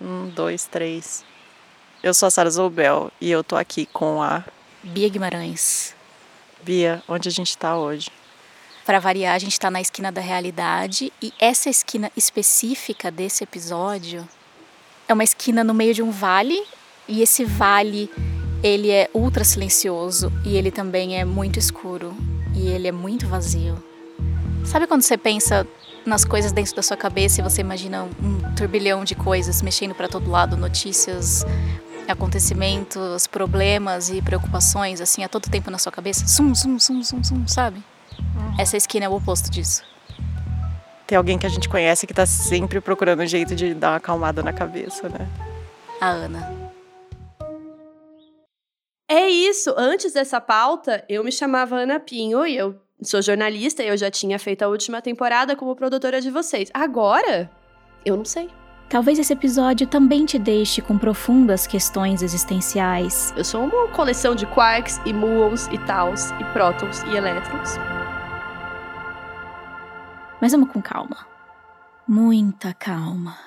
Um, dois, três. Eu sou a Sara Zoubel e eu tô aqui com a Bia Guimarães. Bia, onde a gente tá hoje? Para variar, a gente está na esquina da realidade e essa esquina específica desse episódio é uma esquina no meio de um vale e esse vale ele é ultra silencioso e ele também é muito escuro e ele é muito vazio. Sabe quando você pensa nas coisas dentro da sua cabeça e você imagina um turbilhão de coisas mexendo para todo lado, notícias, acontecimentos, problemas e preocupações assim a todo tempo na sua cabeça? Zum, zum, zum, zum, zum, sabe? Essa esquina é o oposto disso. Tem alguém que a gente conhece que tá sempre procurando um jeito de dar uma acalmada na cabeça, né? A Ana. É isso. Antes dessa pauta, eu me chamava Ana Pinho e eu sou jornalista e eu já tinha feito a última temporada como produtora de vocês. Agora, eu não sei. Talvez esse episódio também te deixe com profundas questões existenciais. Eu sou uma coleção de quarks e muons e taus e prótons e elétrons. Mas vamos com calma. Muita calma.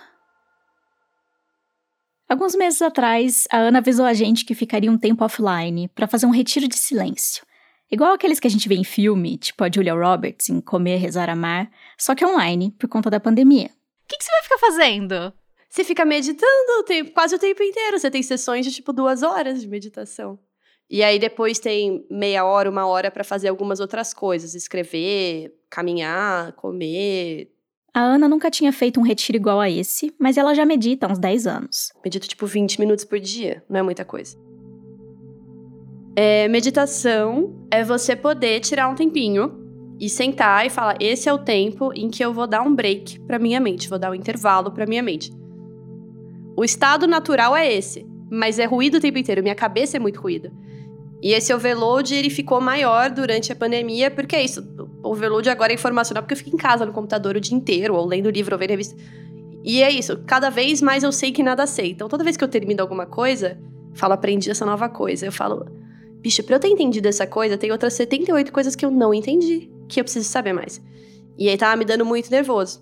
Alguns meses atrás, a Ana avisou a gente que ficaria um tempo offline para fazer um retiro de silêncio. Igual aqueles que a gente vê em filme, tipo a Julia Roberts em Comer, Rezar, Amar, só que online, por conta da pandemia. O que, que você vai ficar fazendo? Você fica meditando o tempo, quase o tempo inteiro. Você tem sessões de tipo duas horas de meditação. E aí depois tem meia hora, uma hora para fazer algumas outras coisas, escrever, caminhar, comer. A Ana nunca tinha feito um retiro igual a esse, mas ela já medita há uns 10 anos. Medito tipo 20 minutos por dia, não é muita coisa. É, meditação é você poder tirar um tempinho e sentar e falar: esse é o tempo em que eu vou dar um break para minha mente, vou dar um intervalo para minha mente. O estado natural é esse, mas é ruído o tempo inteiro, minha cabeça é muito ruída. E esse overload ele ficou maior durante a pandemia, porque é isso, o overload agora é informacional, porque eu fico em casa no computador o dia inteiro, ou lendo livro, ou vendo revista. E é isso, cada vez mais eu sei que nada sei. Então toda vez que eu termino alguma coisa, falo, aprendi essa nova coisa. Eu falo, bicho, pra eu ter entendido essa coisa, tem outras 78 coisas que eu não entendi, que eu preciso saber mais. E aí tava me dando muito nervoso.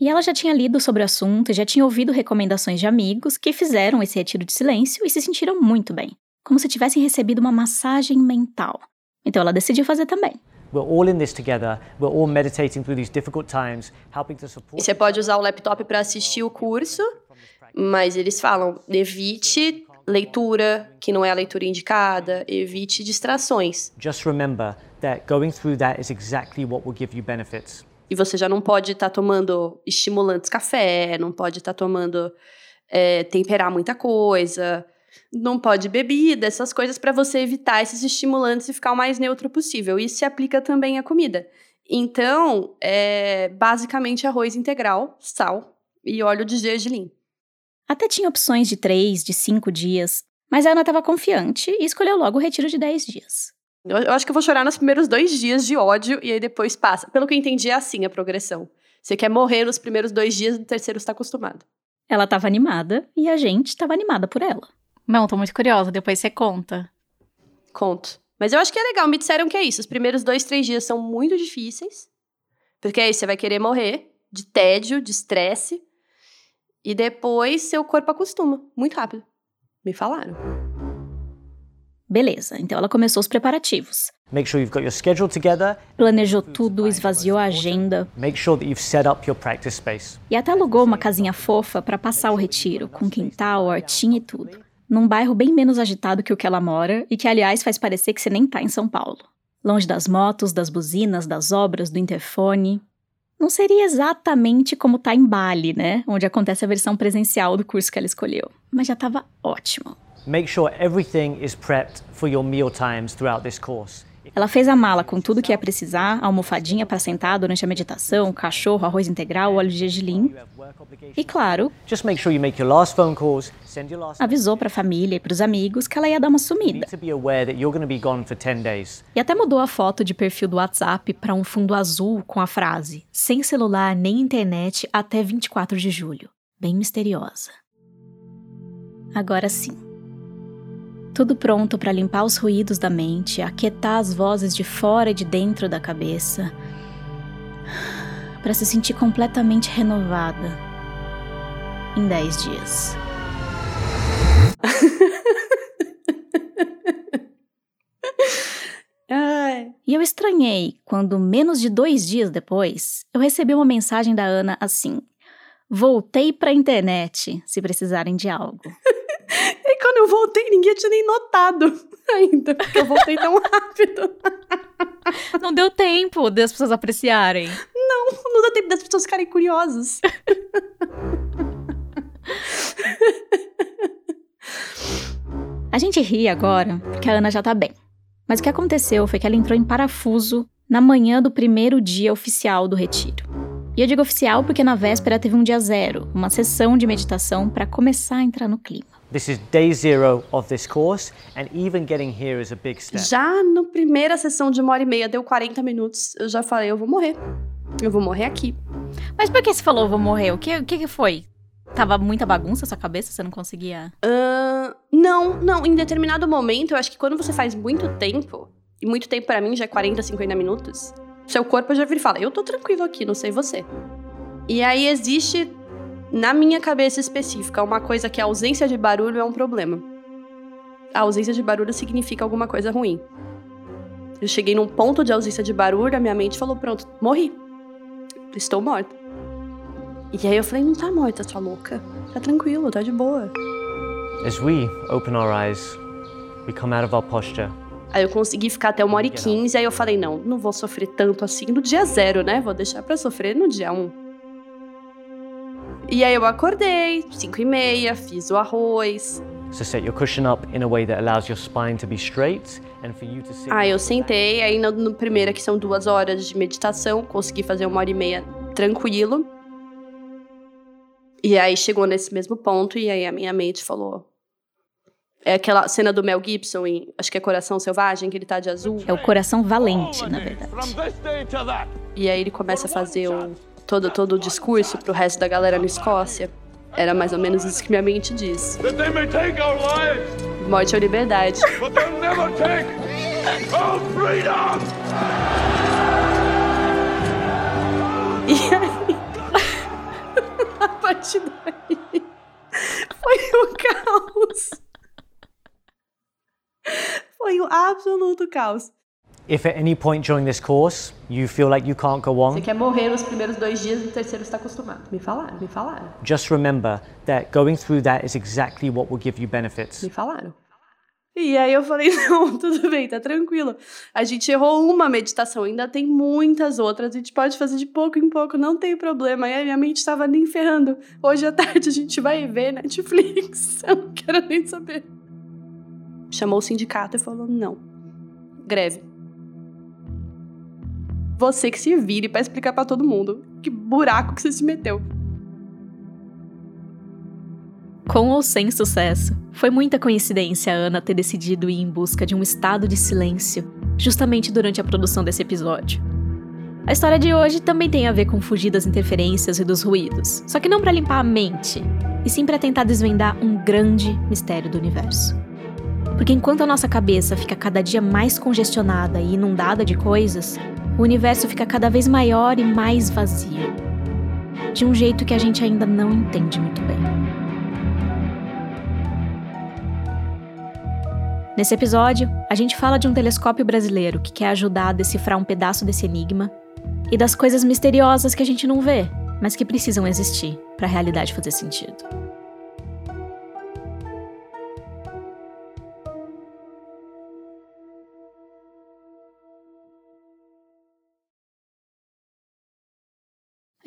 E ela já tinha lido sobre o assunto e já tinha ouvido recomendações de amigos que fizeram esse retiro de silêncio e se sentiram muito bem, como se tivessem recebido uma massagem mental. Então ela decidiu fazer também. We're all in this together. We're all meditating through these difficult times, helping to support. E você pode usar o laptop para assistir o curso, mas eles falam: evite leitura que não é a leitura indicada, evite distrações. Just remember that going through that is exactly what will give you benefits. E você já não pode estar tá tomando estimulantes café, não pode estar tá tomando é, temperar muita coisa, não pode bebida, essas coisas para você evitar esses estimulantes e ficar o mais neutro possível. Isso se aplica também à comida. Então, é basicamente arroz integral, sal e óleo de gergelim. Até tinha opções de três, de cinco dias, mas a Ana estava confiante e escolheu logo o retiro de 10 dias. Eu, eu acho que eu vou chorar nos primeiros dois dias de ódio e aí depois passa. Pelo que eu entendi, é assim a progressão. Você quer morrer nos primeiros dois dias, no terceiro está acostumado. Ela estava animada e a gente estava animada por ela. Não, tô muito curiosa, depois você conta. Conto. Mas eu acho que é legal, me disseram que é isso. Os primeiros dois, três dias são muito difíceis. Porque aí você vai querer morrer de tédio, de estresse. E depois seu corpo acostuma, muito rápido. Me falaram. Beleza, então ela começou os preparativos. Make sure you've got your schedule together. Planejou tudo, esvaziou a agenda. Make sure that you've set up your practice space. E até alugou uma casinha fofa para passar o retiro, com quintal, hortinha e tudo. Num bairro bem menos agitado que o que ela mora e que, aliás, faz parecer que você nem tá em São Paulo. Longe das motos, das buzinas, das obras, do interfone. Não seria exatamente como tá em Bali, né? Onde acontece a versão presencial do curso que ela escolheu. Mas já estava ótimo. Make sure everything is prepped for your meal times throughout this course. Ela fez a mala com tudo que ia precisar, almofadinha para sentar durante a meditação, cachorro, arroz integral, óleo de gergelim. E claro, avisou para a família e para os amigos que ela ia dar uma sumida. need to be aware that you're going to be gone for 10 days. E até mudou a foto de perfil do WhatsApp para um fundo azul com a frase: sem celular nem internet até 24 de julho. Bem misteriosa. Agora sim. Tudo pronto para limpar os ruídos da mente, aquietar as vozes de fora e de dentro da cabeça, para se sentir completamente renovada. em 10 dias. E eu estranhei quando, menos de dois dias depois, eu recebi uma mensagem da Ana assim: Voltei pra internet, se precisarem de algo. E quando eu voltei, ninguém tinha nem notado ainda, porque eu voltei tão rápido. Não deu tempo das pessoas apreciarem. Não, não dá tempo das pessoas ficarem curiosas. A gente ri agora porque a Ana já tá bem. Mas o que aconteceu foi que ela entrou em parafuso na manhã do primeiro dia oficial do retiro. E eu digo oficial porque na véspera teve um dia zero, uma sessão de meditação para começar a entrar no clima. This is day zero of this course, and even getting here is a big step. Já na primeira sessão de uma hora e meia, deu 40 minutos, eu já falei, eu vou morrer. Eu vou morrer aqui. Mas por que você falou vou morrer? O que, o que, foi? Tava muita bagunça na sua cabeça? Você não conseguia. Ahn, não, não, em determinado momento, eu acho que quando você faz muito tempo, e muito tempo pra mim já é 40, 50 minutos, seu corpo já vira e fala, eu tô tranquilo aqui, não sei você. E aí existe, na minha cabeça específica, uma coisa que a ausência de barulho é um problema. A ausência de barulho significa alguma coisa ruim. Eu cheguei num ponto de ausência de barulho, a minha mente falou, pronto, morri. Estou morta. E aí eu falei, não tá morta, sua louca. Tá tranquilo, tá de boa. As we open our eyes, we come out of our posture. Aí eu consegui ficar até uma hora e quinze, aí eu falei, não, não vou sofrer tanto assim no dia zero, né? Vou deixar pra sofrer no dia um. E aí eu acordei, cinco e meia, fiz o arroz. So set your cushion up in a way that allows your spine to be straight and for you to sit. Aí eu sentei, aí no, no primeiro, que são duas horas de meditação, consegui fazer uma hora e meia tranquilo. E aí chegou nesse mesmo ponto, e aí a minha mente falou. É aquela cena do Mel Gibson em, acho que é Coração Selvagem, que ele tá de azul. É o coração valente, na verdade. E aí ele começa a fazer o, todo, todo o discurso pro resto da galera na Escócia. Era mais ou menos isso que minha mente diz. Morte ou liberdade. E aí, a partir daí, foi o caos. Foi o absoluto caos. If at any point during this course you feel like you can't go on, Você quer morrer nos primeiros dois dias, no terceiro está acostumado. Me falaram, me falaram, just remember that going through that is exactly what will give you benefits. me falaram. E aí eu falei, não, tudo bem, tá tranquilo. A gente errou uma meditação, ainda tem muitas outras, a gente pode fazer de pouco em pouco, não tem problema. E a minha mente estava nem ferrando. Hoje à tarde a gente vai ver Netflix, eu não quero nem saber. Chamou o sindicato e falou, não, greve. Você que se vire pra explicar pra todo mundo que buraco que você se meteu. Com ou sem sucesso, foi muita coincidência a Ana ter decidido ir em busca de um estado de silêncio justamente durante a produção desse episódio. A história de hoje também tem a ver com fugir das interferências e dos ruídos, só que não para limpar a mente, e sim para tentar desvendar um grande mistério do universo. Porque enquanto a nossa cabeça fica cada dia mais congestionada e inundada de coisas, o universo fica cada vez maior e mais vazio. De um jeito que a gente ainda não entende muito bem. Nesse episódio, a gente fala de um telescópio brasileiro que quer ajudar a decifrar um pedaço desse enigma e das coisas misteriosas que a gente não vê, mas que precisam existir para a realidade fazer sentido.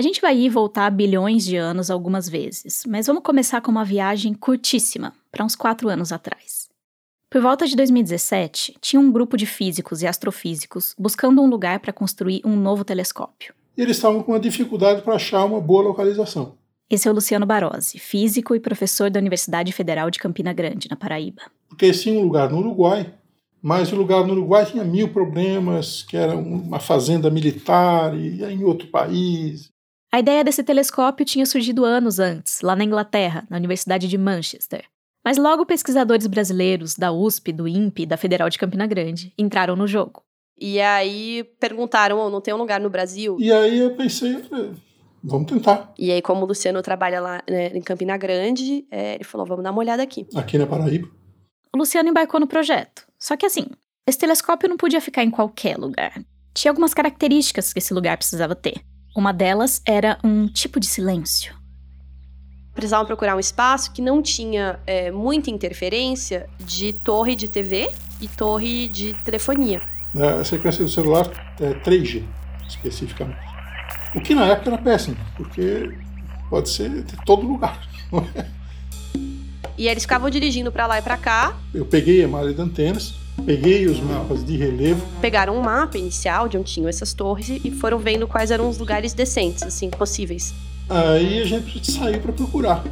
A gente vai ir e voltar bilhões de anos algumas vezes, mas vamos começar com uma viagem curtíssima, para uns quatro anos atrás. Por volta de 2017, tinha um grupo de físicos e astrofísicos buscando um lugar para construir um novo telescópio. E eles estavam com uma dificuldade para achar uma boa localização. Esse é o Luciano Barozzi, físico e professor da Universidade Federal de Campina Grande, na Paraíba. Porque eles tinham um lugar no Uruguai, mas o lugar no Uruguai tinha mil problemas, que era uma fazenda militar e em outro país. A ideia desse telescópio tinha surgido anos antes, lá na Inglaterra, na Universidade de Manchester. Mas logo pesquisadores brasileiros da USP, do INPE e da Federal de Campina Grande entraram no jogo. E aí perguntaram, oh, não tem um lugar no Brasil? E aí eu pensei, Vamos tentar. E aí, como o Luciano trabalha lá né, em Campina Grande, é, ele falou: vamos dar uma olhada aqui. Aqui na Paraíba. O Luciano embarcou no projeto. Só que assim, esse telescópio não podia ficar em qualquer lugar. Tinha algumas características que esse lugar precisava ter. Uma delas era um tipo de silêncio. Precisavam procurar um espaço que não tinha é, muita interferência de torre de TV e torre de telefonia. É, A sequência do celular é 3G, especificamente. O que na época era péssimo, porque pode ser de todo lugar. E eles ficavam dirigindo pra lá e pra cá, Eu peguei a malha de antenas, peguei os mapas de relevo, pegaram um mapa inicial de onde tinham essas torres e foram vendo quais eram os lugares decentes, assim, possíveis. aí a gente saiu para procurar.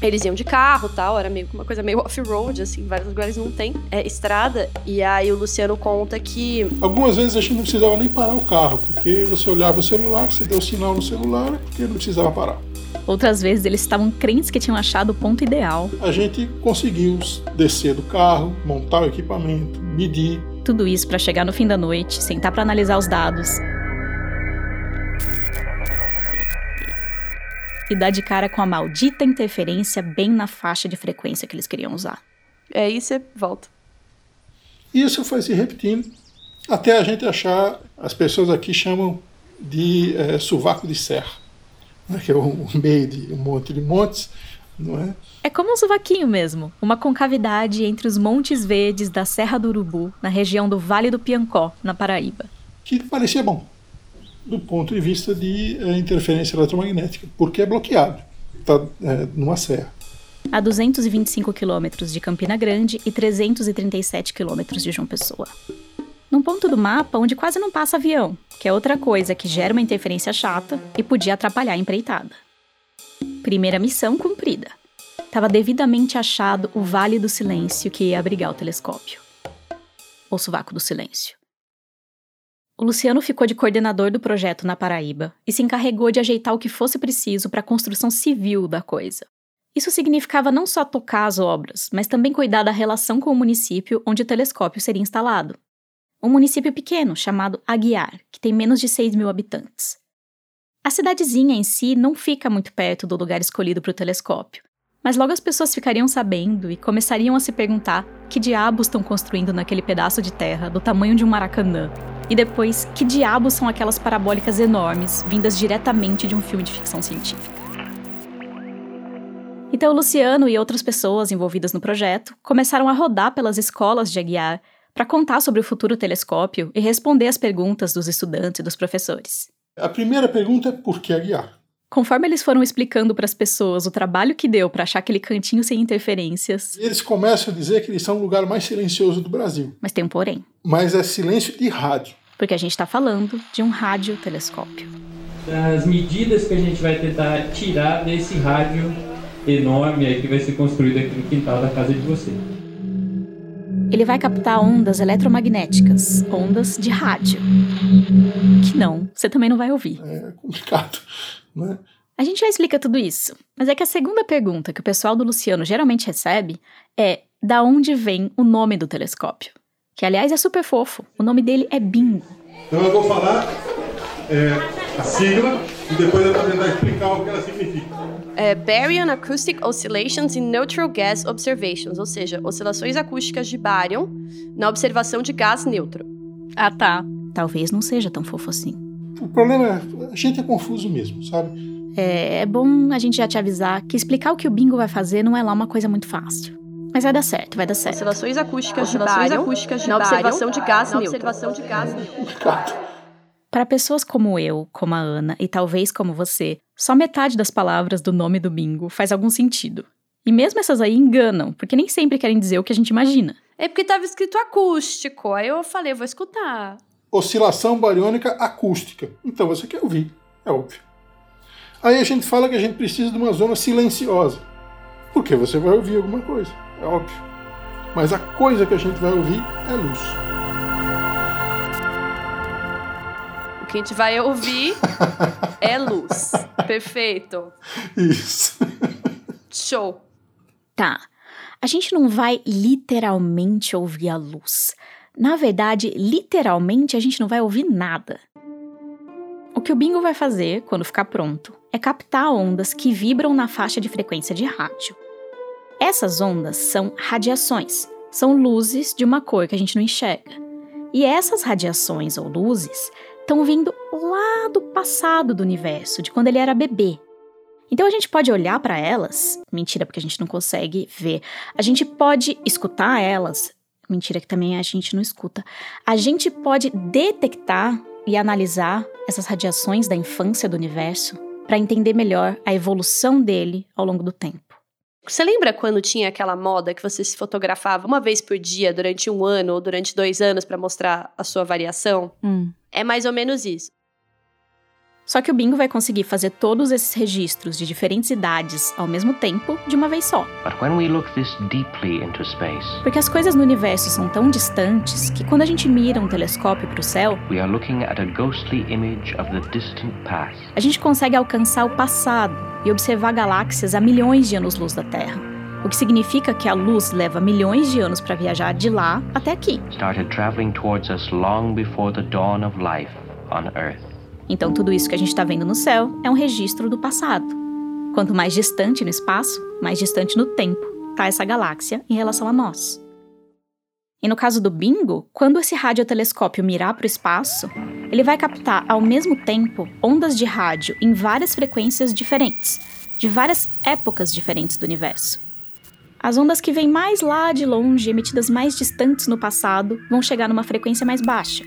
Eles iam de carro tal, era meio que uma coisa meio off-road, assim, vários lugares não tem é, estrada. E aí o Luciano conta que Algumas vezes a gente não precisava nem parar o carro, porque você olhava o celular, você deu sinal no celular, porque não precisava parar. Outras vezes eles estavam crentes que tinham achado o ponto ideal. A gente conseguiu descer do carro, montar o equipamento, medir. Tudo isso para chegar no fim da noite, sentar para analisar os dados. E dar de cara com a maldita interferência bem na faixa de frequência que eles queriam usar. é aí você volta. Isso foi se repetindo até a gente achar, as pessoas aqui chamam de eh, sovaco de serra, que é um, meio de um monte de montes, não é? É como um sovaquinho mesmo, uma concavidade entre os montes verdes da Serra do Urubu, na região do Vale do Piancó, na Paraíba. que parecia bom do ponto de vista de eh, interferência eletromagnética, porque é bloqueado, está numa serra. A 225 quilômetros de Campina Grande e 337 quilômetros de João Pessoa. Num ponto do mapa onde quase não passa avião, que é outra coisa que gera uma interferência chata e podia atrapalhar a empreitada. Primeira missão cumprida. Estava devidamente achado o Vale do Silêncio que ia abrigar o telescópio. Ou Sovaco do Silêncio. O Luciano ficou de coordenador do projeto na Paraíba e se encarregou de ajeitar o que fosse preciso para a construção civil da coisa. Isso significava não só tocar as obras, mas também cuidar da relação com o município onde o telescópio seria instalado. Um município pequeno chamado Aguiar, que tem menos de 6 mil habitantes. A cidadezinha em si não fica muito perto do lugar escolhido para o telescópio, mas logo as pessoas ficariam sabendo e começariam a se perguntar que diabos estão construindo naquele pedaço de terra do tamanho de um maracanã. E depois, que diabos são aquelas parabólicas enormes vindas diretamente de um filme de ficção científica. Então, Luciano e outras pessoas envolvidas no projeto começaram a rodar pelas escolas de Aguiar para contar sobre o futuro telescópio e responder às perguntas dos estudantes e dos professores. A primeira pergunta é por que Aguiar? Conforme eles foram explicando para as pessoas o trabalho que deu para achar aquele cantinho sem interferências, eles começam a dizer que eles são o lugar mais silencioso do Brasil, mas tem um porém, mas é silêncio de rádio. porque a gente está falando de um radiotelescópio. as medidas que a gente vai tentar tirar desse rádio enorme aí que vai ser construído aqui no quintal da casa de você. Ele vai captar ondas eletromagnéticas, ondas de rádio. Que não, você também não vai ouvir. É complicado, né? A gente já explica tudo isso, mas é que a segunda pergunta que o pessoal do Luciano geralmente recebe é: da onde vem o nome do telescópio? Que aliás é super fofo. O nome dele é Bingo. Então eu vou falar é, a sigla e depois eu vou tentar explicar o que ela significa. É Baryon Acoustic Oscillations in Neutral Gas Observations, ou seja, oscilações acústicas de bárion na observação de gás neutro. Ah, tá. Talvez não seja tão fofo assim. O problema é, a gente é confuso mesmo, sabe? É, é bom a gente já te avisar que explicar o que o Bingo vai fazer não é lá uma coisa muito fácil. Mas vai dar certo, vai dar certo. Oscilações acústicas Oscilações de bárion acústicas de na observação de gás na neutro. observação de gás neutro. Para pessoas como eu, como a Ana e talvez como você, só metade das palavras do nome do bingo faz algum sentido. E mesmo essas aí enganam, porque nem sempre querem dizer o que a gente imagina. É porque tava escrito acústico. Aí eu falei, vou escutar. Oscilação bariônica acústica. Então você quer ouvir, é óbvio. Aí a gente fala que a gente precisa de uma zona silenciosa. Porque você vai ouvir alguma coisa, é óbvio. Mas a coisa que a gente vai ouvir é luz. O que a gente vai ouvir é luz. Perfeito. Isso. Show. Tá, a gente não vai literalmente ouvir a luz. Na verdade, literalmente a gente não vai ouvir nada. O que o Bingo vai fazer, quando ficar pronto, é captar ondas que vibram na faixa de frequência de rádio. Essas ondas são radiações, são luzes de uma cor que a gente não enxerga. E essas radiações ou luzes estão vindo lá do passado do universo, de quando ele era bebê. Então a gente pode olhar para elas, mentira porque a gente não consegue ver. A gente pode escutar elas, mentira que também a gente não escuta. A gente pode detectar e analisar essas radiações da infância do universo para entender melhor a evolução dele ao longo do tempo. Você lembra quando tinha aquela moda que você se fotografava uma vez por dia durante um ano ou durante dois anos para mostrar a sua variação? Hum. É mais ou menos isso. Só que o Bingo vai conseguir fazer todos esses registros de diferentes idades ao mesmo tempo de uma vez só. But when we look this deeply into space, Porque as coisas no universo são tão distantes que quando a gente mira um telescópio para o céu, we are looking at a ghostly image of the distant past. a gente consegue alcançar o passado e observar galáxias a milhões de anos-luz da Terra. O que significa que a luz leva milhões de anos para viajar de lá até aqui. Então, tudo isso que a gente está vendo no céu é um registro do passado. Quanto mais distante no espaço, mais distante no tempo está essa galáxia em relação a nós. E no caso do Bingo, quando esse radiotelescópio mirar para o espaço, ele vai captar ao mesmo tempo ondas de rádio em várias frequências diferentes, de várias épocas diferentes do universo. As ondas que vêm mais lá de longe, emitidas mais distantes no passado, vão chegar numa frequência mais baixa.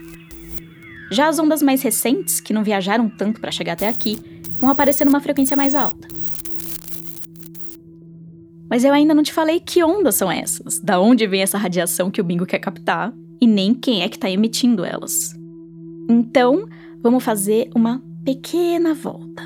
Já as ondas mais recentes, que não viajaram tanto para chegar até aqui, vão aparecer numa frequência mais alta. Mas eu ainda não te falei que ondas são essas, da onde vem essa radiação que o Bingo quer captar e nem quem é que está emitindo elas. Então, vamos fazer uma pequena volta.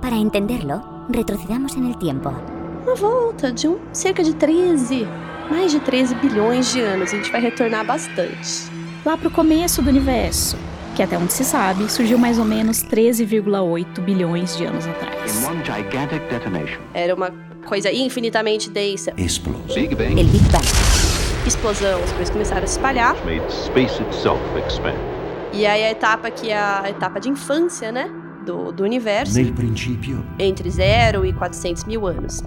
Para entenderlo, retrocedamos en el tiempo. Uma volta de um, cerca de 13, mais de 13 bilhões de anos. A gente vai retornar bastante. Lá para o começo do universo, que até onde se sabe, surgiu mais ou menos 13,8 bilhões de anos atrás. Era uma coisa infinitamente densa. Big Bang El Big Bang. Explosão, as coisas começaram a se espalhar. E aí a etapa que é a etapa de infância, né? Do, do universo. Nel principio, Entre 0 e 400 mil anos.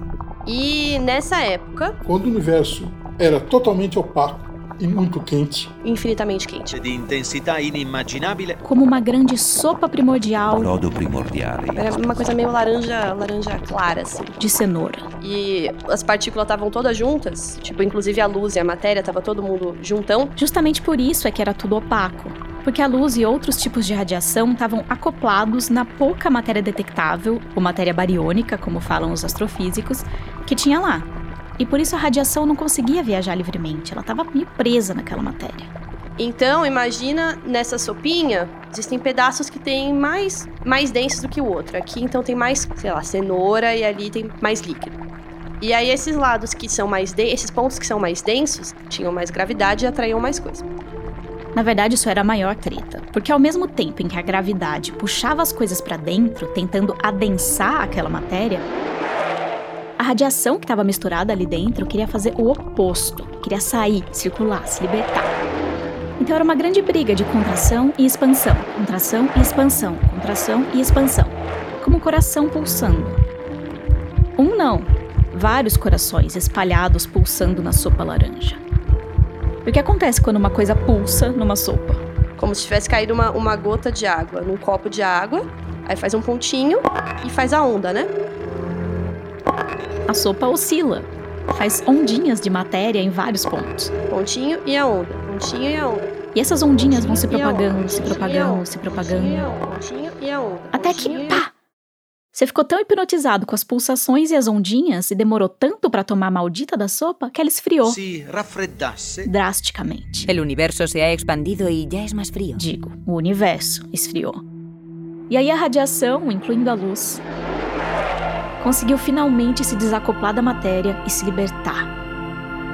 E nessa época, Quando o universo era totalmente opaco e muito quente, infinitamente quente. di intensità inimmaginabile Como uma grande sopa primordial brodo primordiale, Era uma coisa meio laranja, laranja clara, assim. de cenoura. E as partículas estavam todas juntas, tipo, inclusive a luz e a matéria, tava todo mundo juntão. Justamente por isso é que era tudo opaco. Porque a luz e outros tipos de radiação estavam acoplados na pouca matéria detectável, ou matéria bariônica, como falam os astrofísicos, que tinha lá. E por isso a radiação não conseguia viajar livremente, ela estava meio presa naquela matéria. Então, imagina nessa sopinha, existem pedaços que tem mais, mais densos do que o outro. Aqui, então, tem mais, sei lá, cenoura e ali tem mais líquido. E aí, esses lados que são mais densos, esses pontos que são mais densos, tinham mais gravidade e atraíam mais coisa. Na verdade, isso era a maior treta, porque ao mesmo tempo em que a gravidade puxava as coisas para dentro, tentando adensar aquela matéria, a radiação que estava misturada ali dentro queria fazer o oposto, queria sair, circular, se libertar. Então era uma grande briga de contração e expansão, contração e expansão, contração e expansão, como um coração pulsando. Um não, vários corações espalhados pulsando na sopa laranja. E o que acontece quando uma coisa pulsa numa sopa? Como se tivesse caído uma, uma gota de água num copo de água, aí faz um pontinho e faz a onda, né? A sopa oscila, faz ondinhas de matéria em vários pontos. Pontinho e a onda, pontinho e a onda. E essas ondinhas vão se Pontinho e a onda, propagando, se propagando, se propagando. pontinho e a onda. Até que, pá! Você ficou tão hipnotizado com as pulsações e as ondinhas e demorou tanto para tomar a maldita da sopa que ela esfriou si raffreddasse drasticamente. El universo se ha expandido y ya es más frío. Digo, o universo esfriou. E aí a radiação, incluindo a luz, conseguiu finalmente se desacoplar da matéria e se libertar.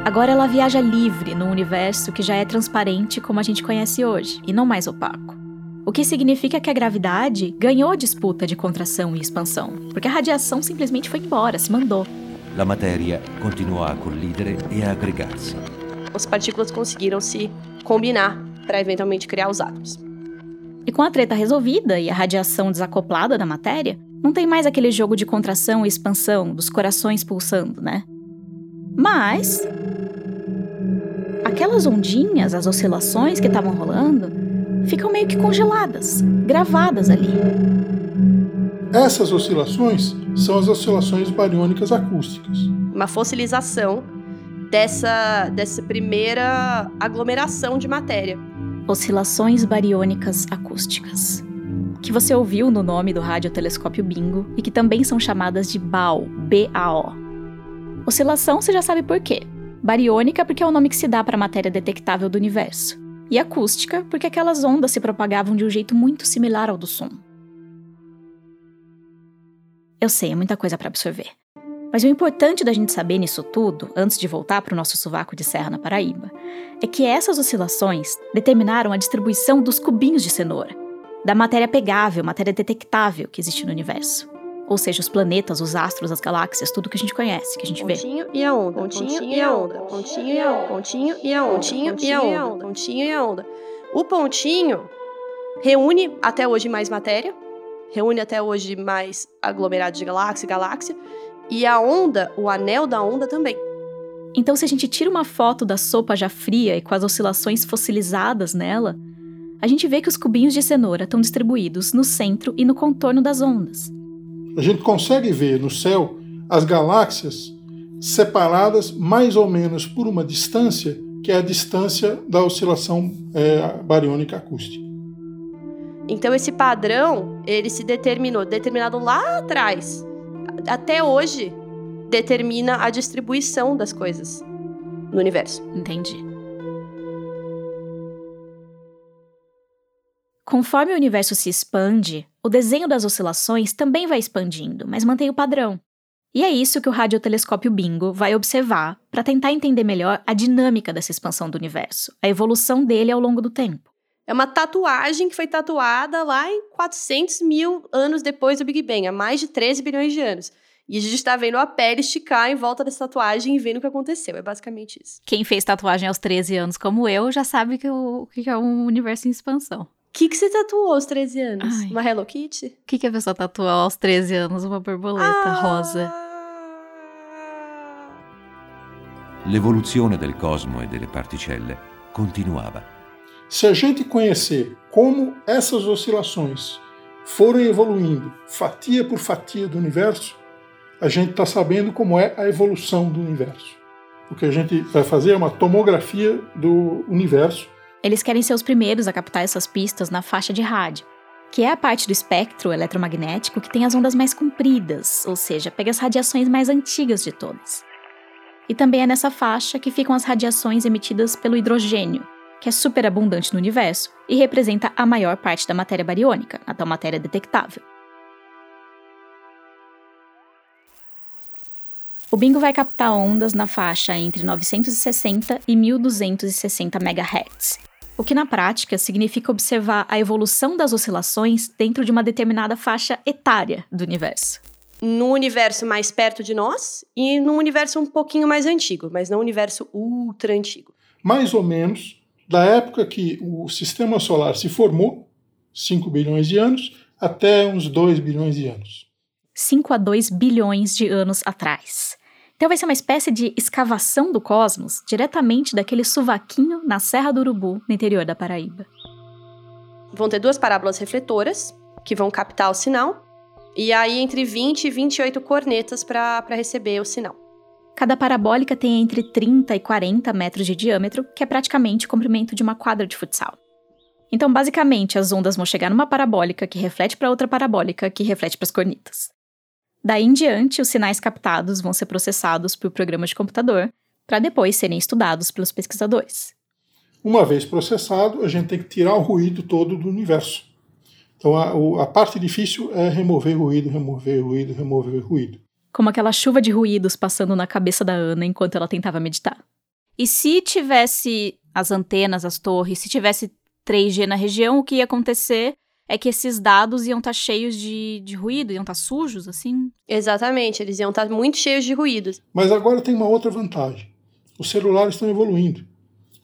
Agora ela viaja livre no universo que já é transparente como a gente conhece hoje, e não mais opaco. O que significa que a gravidade ganhou a disputa de contração e expansão, porque a radiação simplesmente foi embora, se mandou. la materia continuò a collidere e a aggregarsi. As partículas conseguiram se combinar para eventualmente criar os átomos. E com a treta resolvida e a radiação desacoplada da matéria, não tem mais aquele jogo de contração e expansão dos corações pulsando, né? Mas aquelas ondinhas, as oscilações que estavam rolando, ficam meio que congeladas, gravadas ali. Essas oscilações são as oscilações bariônicas acústicas. Uma fossilização dessa, dessa primeira aglomeração de matéria. Oscilações bariônicas acústicas. Que você ouviu no nome do radiotelescópio Bingo e que também são chamadas de BAO, B-A-O. Oscilação você já sabe por quê. Bariônica porque é o nome que se dá para a matéria detectável do universo. E acústica porque aquelas ondas se propagavam de um jeito muito similar ao do som. Eu sei, é muita coisa para absorver. Mas o importante da gente saber nisso tudo, antes de voltar para o nosso sovaco de serra na Paraíba, é que essas oscilações determinaram a distribuição dos cubinhos de cenoura, da matéria pegável, matéria detectável que existe no universo. Ou seja, os planetas, os astros, as galáxias, tudo que a gente conhece, que a gente pontinho vê. E a onda, pontinho, e a onda, pontinho e a onda, pontinho e a onda, pontinho e a onda, pontinho e a onda. O pontinho reúne até hoje mais matéria, reúne até hoje mais aglomerados de galáxia e galáxia, e a onda, o anel da onda também. Então, se a gente tira uma foto da sopa já fria e com as oscilações fossilizadas nela, a gente vê que os cubinhos de cenoura estão distribuídos no centro e no contorno das ondas. A gente consegue ver no céu as galáxias separadas mais ou menos por uma distância, que é a distância da oscilação é, bariônica acústica. Então esse padrão, ele se determinou, determinado lá atrás. Até hoje, determina a distribuição das coisas no universo. Entendi. Conforme o universo se expande, o desenho das oscilações também vai expandindo, mas mantém o padrão. E é isso que o radiotelescópio Bingo vai observar para tentar entender melhor a dinâmica dessa expansão do universo, a evolução dele ao longo do tempo. É uma tatuagem que foi tatuada lá em 400 mil anos depois do Big Bang, há mais de 13 bilhões de anos. E a gente está vendo a pele esticar em volta dessa tatuagem e vendo o que aconteceu. É basicamente isso. Quem fez tatuagem aos 13 anos, como eu, já sabe que o que é um universo em expansão. O que, que você tatuou aos 13 anos? Ai. Uma Hello Kitty? O que, que a pessoa tatuou aos 13 anos? Uma borboleta ah. rosa. L'evoluzione del cosmo e delle particelle continuava. Se a gente conhecer como essas oscilações foram evoluindo fatia por fatia do universo, a gente está sabendo como é a evolução do universo. O que a gente vai fazer é uma tomografia do universo. Eles querem ser os primeiros a captar essas pistas na faixa de rádio, que é a parte do espectro eletromagnético que tem as ondas mais compridas, ou seja, pega as radiações mais antigas de todas. E também é nessa faixa que ficam as radiações emitidas pelo hidrogênio, que é super abundante no universo e representa a maior parte da matéria bariônica, a tal matéria detectável. O bingo vai captar ondas na faixa entre 960 e 1260 MHz, o que na prática significa observar a evolução das oscilações dentro de uma determinada faixa etária do universo. No universo mais perto de nós e no universo um pouquinho mais antigo, mas não um universo ultra antigo. Mais ou menos da época que o sistema solar se formou, 5 bilhões de anos, até uns 2 bilhões de anos. 5 a 2 bilhões de anos atrás. Então vai ser uma espécie de escavação do cosmos diretamente daquele suvaquinho na Serra do Urubu, no interior da Paraíba. Vão ter duas parábolas refletoras que vão captar o sinal, e aí entre 20 e 28 cornetas para receber o sinal. Cada parabólica tem entre 30 e 40 metros de diâmetro, que é praticamente o comprimento de uma quadra de futsal. Então, basicamente, as ondas vão chegar numa parabólica que reflete para outra parabólica que reflete para as cornetas. Daí em diante, os sinais captados vão ser processados por programa de computador para depois serem estudados pelos pesquisadores. Uma vez processado, a gente tem que tirar o ruído todo do universo. Então, a, a parte difícil é remover ruído, remover ruído, remover ruído como aquela chuva de ruídos passando na cabeça da Ana enquanto ela tentava meditar. E se tivesse as antenas, as torres, se tivesse 3G na região, o que ia acontecer é que esses dados iam estar tá cheios de, de ruído, iam estar tá sujos, assim? Exatamente, eles iam estar tá muito cheios de ruídos. Mas agora tem uma outra vantagem. Os celulares estão evoluindo.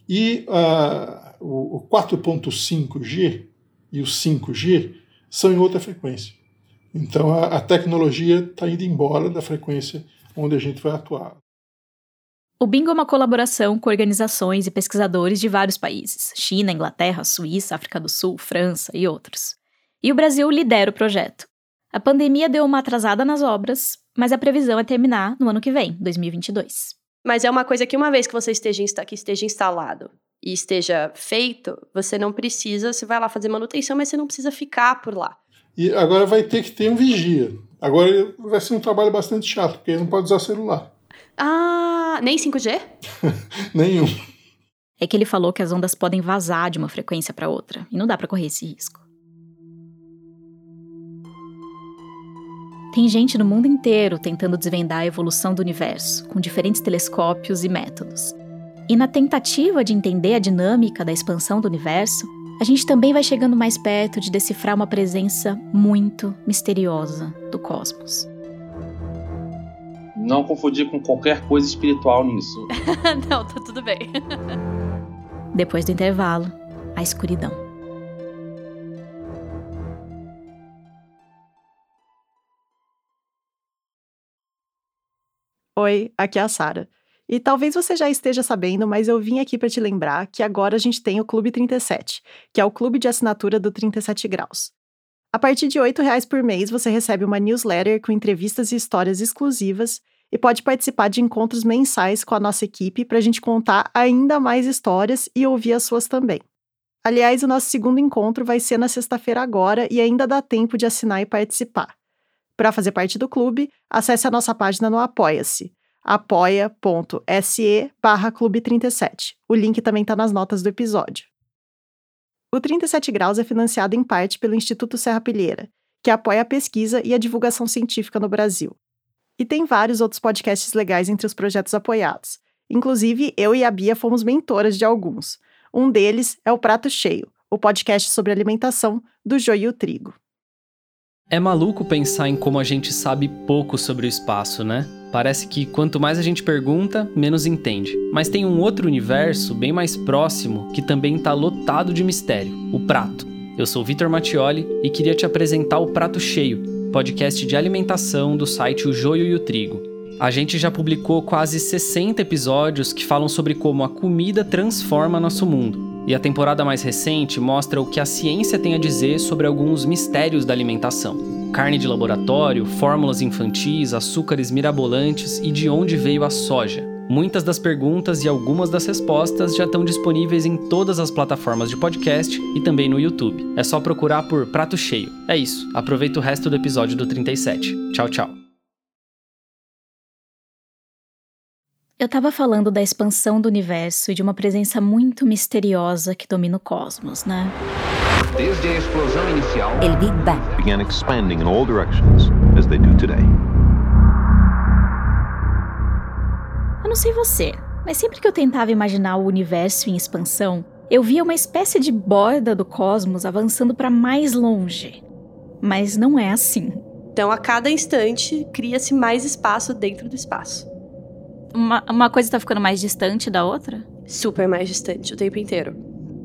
E uh, o 4.5G e o 5G são em outra frequência. Então a, a tecnologia está indo embora da frequência onde a gente vai atuar. O Bingo é uma colaboração com organizações e pesquisadores de vários países: China, Inglaterra, Suíça, África do Sul, França e outros. E o Brasil lidera o projeto. A pandemia deu uma atrasada nas obras, mas a previsão é terminar no ano que vem, 2022. Mas é uma coisa que uma vez que você esteja, que esteja instalado e esteja feito, você não precisa, você vai lá fazer manutenção, mas você não precisa ficar por lá. E agora vai ter que ter um vigia. Agora vai ser um trabalho bastante chato, porque não pode usar celular. Ah, nem 5G? Nenhum. É que ele falou que as ondas podem vazar de uma frequência para outra, e não dá para correr esse risco. Tem gente no mundo inteiro tentando desvendar a evolução do universo, com diferentes telescópios e métodos. E na tentativa de entender a dinâmica da expansão do universo, a gente também vai chegando mais perto de decifrar uma presença muito misteriosa do cosmos. Não confundir com qualquer coisa espiritual nisso. Não, tá tudo bem. Depois do intervalo, a escuridão. Oi, aqui é a Sara. E talvez você já esteja sabendo, mas eu vim aqui para te lembrar que agora a gente tem o Clube 37, que é o clube de assinatura do 37 Graus. A partir de R$ reais por mês, você recebe uma newsletter com entrevistas e histórias exclusivas e pode participar de encontros mensais com a nossa equipe para a gente contar ainda mais histórias e ouvir as suas também. Aliás, o nosso segundo encontro vai ser na sexta-feira agora e ainda dá tempo de assinar e participar. Para fazer parte do clube, acesse a nossa página no Apoia-se apoia.se barra Clube 37. O link também está nas notas do episódio. O 37 Graus é financiado em parte pelo Instituto Serra Pilheira, que apoia a pesquisa e a divulgação científica no Brasil. E tem vários outros podcasts legais entre os projetos apoiados. Inclusive, eu e a Bia fomos mentoras de alguns. Um deles é o Prato Cheio, o podcast sobre alimentação do Joio Trigo. É maluco pensar em como a gente sabe pouco sobre o espaço, né? Parece que quanto mais a gente pergunta, menos entende. Mas tem um outro universo bem mais próximo que também está lotado de mistério: o prato. Eu sou Vitor Mattioli e queria te apresentar o Prato Cheio, podcast de alimentação do site O Joio e o Trigo. A gente já publicou quase 60 episódios que falam sobre como a comida transforma nosso mundo. E a temporada mais recente mostra o que a ciência tem a dizer sobre alguns mistérios da alimentação carne de laboratório, fórmulas infantis, açúcares mirabolantes e de onde veio a soja. Muitas das perguntas e algumas das respostas já estão disponíveis em todas as plataformas de podcast e também no YouTube. É só procurar por Prato Cheio. É isso, aproveita o resto do episódio do 37. Tchau, tchau. Eu estava falando da expansão do universo e de uma presença muito misteriosa que domina o cosmos, né? Desde a explosão inicial, el Big Bang began expanding in all directions as they do today. Não sei você, mas sempre que eu tentava imaginar o universo em expansão, eu via uma espécie de borda do cosmos avançando para mais longe. Mas não é assim. Então, a cada instante, cria-se mais espaço dentro do espaço uma, uma coisa está ficando mais distante da outra? Super mais distante o tempo inteiro.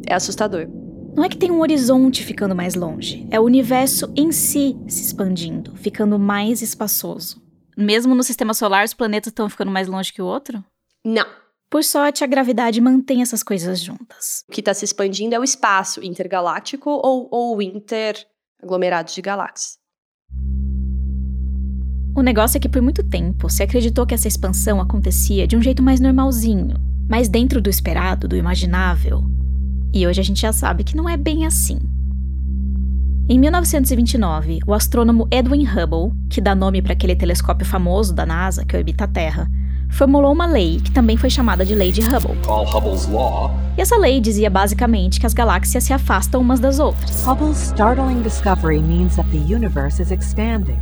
É assustador. Não é que tem um horizonte ficando mais longe, é o universo em si se expandindo, ficando mais espaçoso. Mesmo no sistema solar, os planetas estão ficando mais longe que o outro? Não. Por sorte, a gravidade mantém essas coisas juntas. O que está se expandindo é o espaço intergaláctico ou, ou interaglomerados de galáxias. O negócio é que por muito tempo se acreditou que essa expansão acontecia de um jeito mais normalzinho, mais dentro do esperado, do imaginável. E hoje a gente já sabe que não é bem assim. Em 1929, o astrônomo Edwin Hubble, que dá nome para aquele telescópio famoso da NASA que orbita a Terra, formulou uma lei que também foi chamada de Lei de Hubble. E essa lei dizia basicamente que as galáxias se afastam umas das outras. Hubble's startling discovery means that the universe is expanding.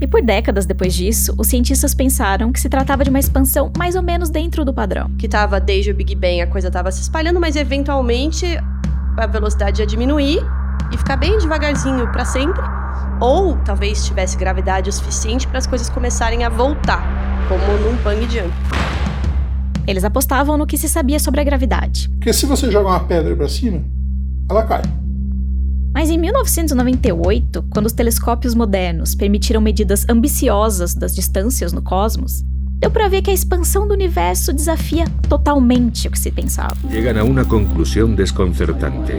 E por décadas depois disso, os cientistas pensaram que se tratava de uma expansão mais ou menos dentro do padrão. Que estava desde o Big Bang a coisa estava se espalhando, mas eventualmente a velocidade ia diminuir e ficar bem devagarzinho para sempre, ou talvez tivesse gravidade o suficiente para as coisas começarem a voltar, como num bang jump. Eles apostavam no que se sabia sobre a gravidade. Porque se você joga uma pedra para cima, ela cai. Mas em 1998, quando os telescópios modernos permitiram medidas ambiciosas das distâncias no cosmos, deu para ver que a expansão do universo desafia totalmente o que se pensava. Chegam a uma conclusão desconcertante.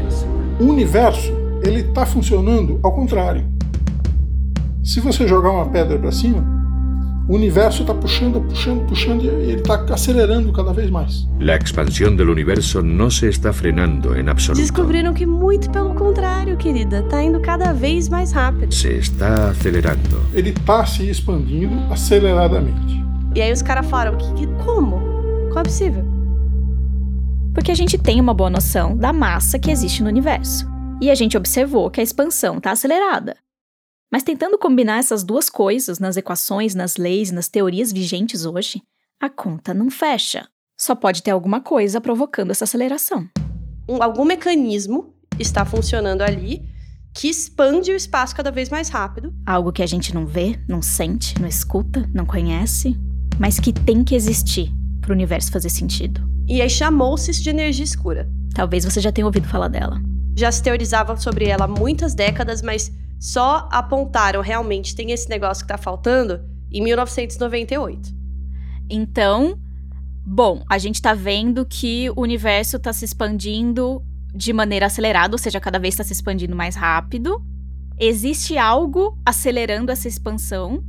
O universo, ele está funcionando ao contrário. Se você jogar uma pedra para cima, o universo está puxando, puxando, puxando e ele está acelerando cada vez mais. A expansão do universo não se está frenando em absoluto. Descobriram que muito pelo contrário, querida, está indo cada vez mais rápido. Se está acelerando. Ele está se expandindo aceleradamente. E aí os caras falaram, que, que, como? Como é possível? Porque a gente tem uma boa noção da massa que existe no universo. E a gente observou que a expansão está acelerada. Mas tentando combinar essas duas coisas nas equações, nas leis, nas teorias vigentes hoje, a conta não fecha. Só pode ter alguma coisa provocando essa aceleração. Um, algum mecanismo está funcionando ali que expande o espaço cada vez mais rápido. Algo que a gente não vê, não sente, não escuta, não conhece, mas que tem que existir para o universo fazer sentido. E aí chamou-se de energia escura. Talvez você já tenha ouvido falar dela. Já se teorizava sobre ela há muitas décadas, mas só apontaram realmente tem esse negócio que tá faltando em 1998. Então, bom, a gente tá vendo que o universo tá se expandindo de maneira acelerada, ou seja, cada vez está se expandindo mais rápido. Existe algo acelerando essa expansão.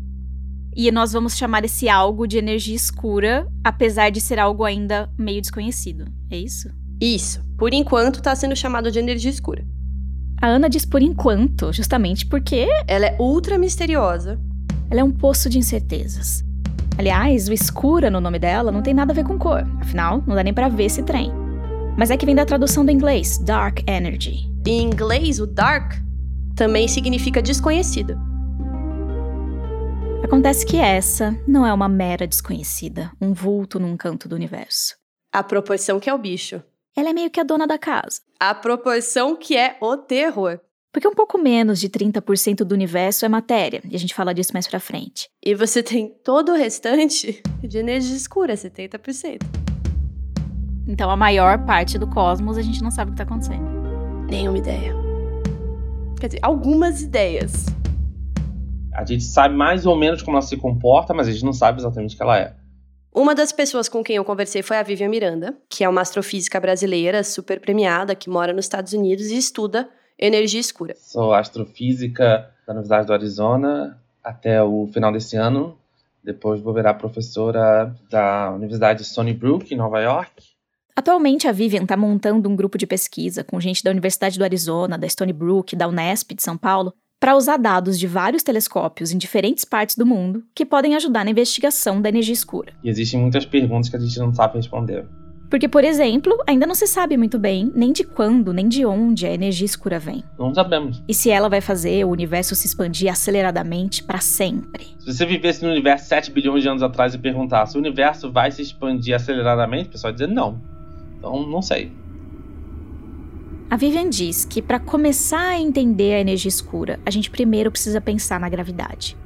E nós vamos chamar esse algo de energia escura, apesar de ser algo ainda meio desconhecido. É isso? Isso. Por enquanto, está sendo chamado de energia escura. A Ana diz por enquanto, justamente porque. Ela é ultra misteriosa. Ela é um poço de incertezas. Aliás, o escura no nome dela não tem nada a ver com cor, afinal, não dá nem para ver esse trem. Mas é que vem da tradução do inglês, Dark Energy. Em inglês, o dark também significa desconhecida. Acontece que essa não é uma mera desconhecida, um vulto num canto do universo. A proporção que é o bicho. Ela é meio que a dona da casa. A proporção que é o terror. Porque um pouco menos de 30% do universo é matéria, e a gente fala disso mais pra frente. E você tem todo o restante de energia escura, 70%. Então a maior parte do cosmos a gente não sabe o que tá acontecendo. Nenhuma ideia. Quer dizer, algumas ideias. A gente sabe mais ou menos como ela se comporta, mas a gente não sabe exatamente o que ela é. Uma das pessoas com quem eu conversei foi a Vivian Miranda, que é uma astrofísica brasileira super premiada, que mora nos Estados Unidos e estuda energia escura. Sou astrofísica da Universidade do Arizona até o final desse ano. Depois vou virar professora da Universidade de Stony Brook, em Nova York. Atualmente, a Vivian está montando um grupo de pesquisa com gente da Universidade do Arizona, da Stony Brook, da Unesp de São Paulo, para usar dados de vários telescópios em diferentes partes do mundo que podem ajudar na investigação da energia escura. E existem muitas perguntas que a gente não sabe responder. Porque, por exemplo, ainda não se sabe muito bem nem de quando, nem de onde a energia escura vem. Não sabemos. E se ela vai fazer o universo se expandir aceleradamente para sempre. Se você vivesse no universo 7 bilhões de anos atrás e perguntasse se o universo vai se expandir aceleradamente, o pessoal ia dizer não. Então, não sei. A Vivian diz que para começar a entender a energia escura, a gente primeiro precisa pensar na gravidade.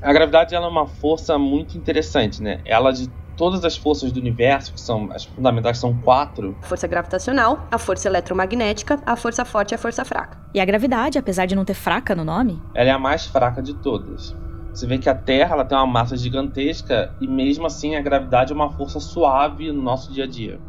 A gravidade ela é uma força muito interessante, né? Ela de todas as forças do universo, que são as fundamentais são quatro. A força gravitacional, a força eletromagnética, a força forte e a força fraca. E a gravidade, apesar de não ter fraca no nome, ela é a mais fraca de todas. Você vê que a Terra ela tem uma massa gigantesca e mesmo assim a gravidade é uma força suave no nosso dia a dia.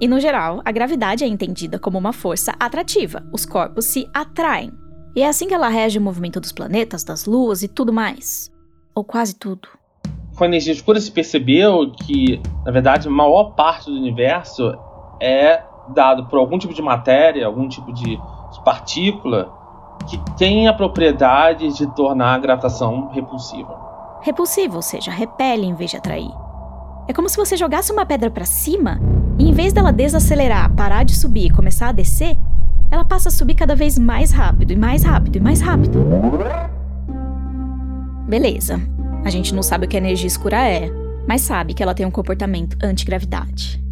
E no geral, a gravidade é entendida como uma força atrativa. Os corpos se atraem. E é assim que ela rege o movimento dos planetas, das luas e tudo mais. Ou quase tudo. Com a energia escura se percebeu que, na verdade, a maior parte do universo é dado por algum tipo de matéria, algum tipo de partícula que tem a propriedade de tornar a gravitação repulsiva. Repulsiva, ou seja, repele em vez de atrair. É como se você jogasse uma pedra para cima e em vez dela desacelerar, parar de subir e começar a descer, ela passa a subir cada vez mais rápido e mais rápido e mais rápido. Beleza. A gente não sabe o que a energia escura é, mas sabe que ela tem um comportamento antigravidade.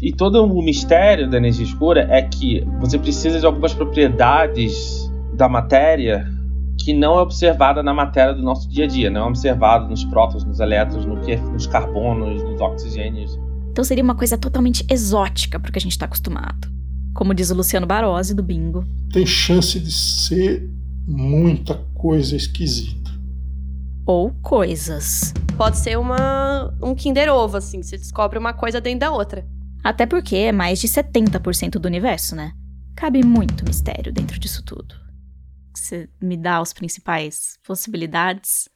E todo o mistério da energia escura é que você precisa de algumas propriedades da matéria que não é observada na matéria do nosso dia a dia, não é observada nos prótons, nos elétrons, nos carbonos, nos oxigênios. Então seria uma coisa totalmente exótica para o que a gente está acostumado. como diz o Luciano Barose do Bingo. Tem chance de ser muita coisa esquisita. Ou coisas. Pode ser uma um Kinder Ovo, assim, você descobre uma coisa dentro da outra. Até porque é mais de 70% do universo, né? Cabe muito mistério dentro disso tudo. Você me dá as principais possibilidades?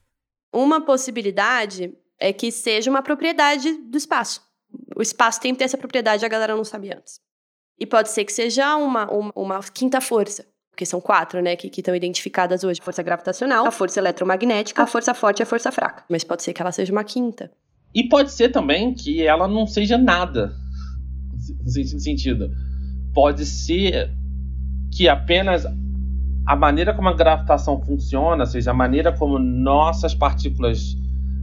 Uma possibilidade é que seja uma propriedade do espaço. O espaço-tempo tem essa propriedade, a galera não sabia antes. E pode ser que seja uma, uma, uma quinta força, porque são quatro, né, que estão identificadas hoje: força gravitacional, a força eletromagnética, a força forte e a força fraca. Mas pode ser que ela seja uma quinta. E pode ser também que ela não seja nada. Sentido. Pode ser que apenas a maneira como a gravitação funciona, ou seja, a maneira como nossas partículas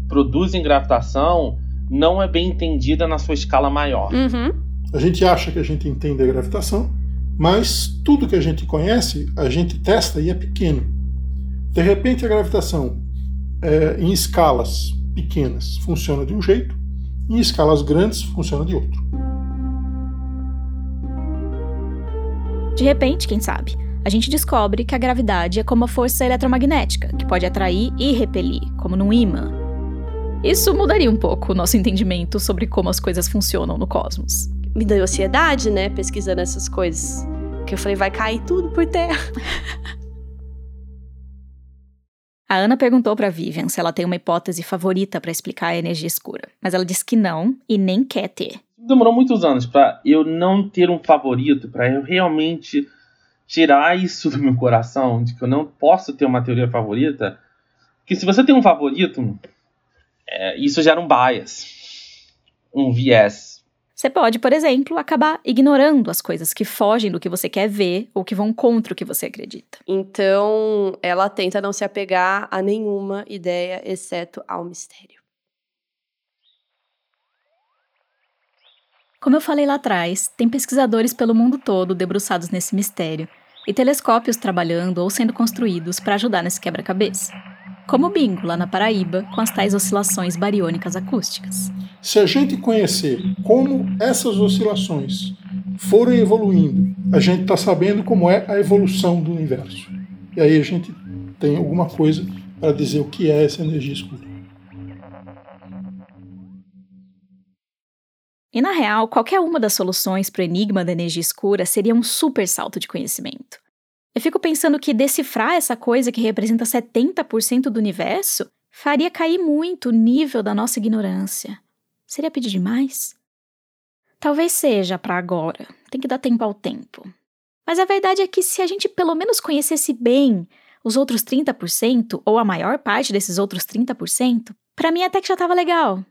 produzem gravitação, não é bem entendida na sua escala maior. Uhum. A gente acha que a gente entende a gravitação, mas tudo que a gente conhece, a gente testa e é pequeno. De repente, a gravitação é, em escalas pequenas funciona de um jeito, em escalas grandes funciona de outro. De repente, quem sabe, a gente descobre que a gravidade é como a força eletromagnética, que pode atrair e repelir, como num ímã. Isso mudaria um pouco o nosso entendimento sobre como as coisas funcionam no cosmos. Me deu ansiedade, né, pesquisando essas coisas. Que eu falei, vai cair tudo por terra. A Ana perguntou para Vivian se ela tem uma hipótese favorita para explicar a energia escura, mas ela disse que não e nem quer ter. Demorou muitos anos para eu não ter um favorito, para eu realmente tirar isso do meu coração, de que eu não posso ter uma teoria favorita. Porque se você tem um favorito, é, isso gera um bias, um viés. Você pode, por exemplo, acabar ignorando as coisas que fogem do que você quer ver ou que vão contra o que você acredita. Então, ela tenta não se apegar a nenhuma ideia, exceto ao mistério. Como eu falei lá atrás, tem pesquisadores pelo mundo todo debruçados nesse mistério e telescópios trabalhando ou sendo construídos para ajudar nesse quebra-cabeça. Como o Bingo, lá na Paraíba, com as tais oscilações bariônicas acústicas. Se a gente conhecer como essas oscilações foram evoluindo, a gente está sabendo como é a evolução do universo. E aí a gente tem alguma coisa para dizer o que é essa energia escura. E na real, qualquer uma das soluções para o enigma da energia escura seria um super salto de conhecimento. Eu fico pensando que decifrar essa coisa que representa 70% do universo faria cair muito o nível da nossa ignorância. Seria pedir demais? Talvez seja para agora, tem que dar tempo ao tempo. Mas a verdade é que se a gente pelo menos conhecesse bem os outros 30%, ou a maior parte desses outros 30%, para mim até que já estava legal.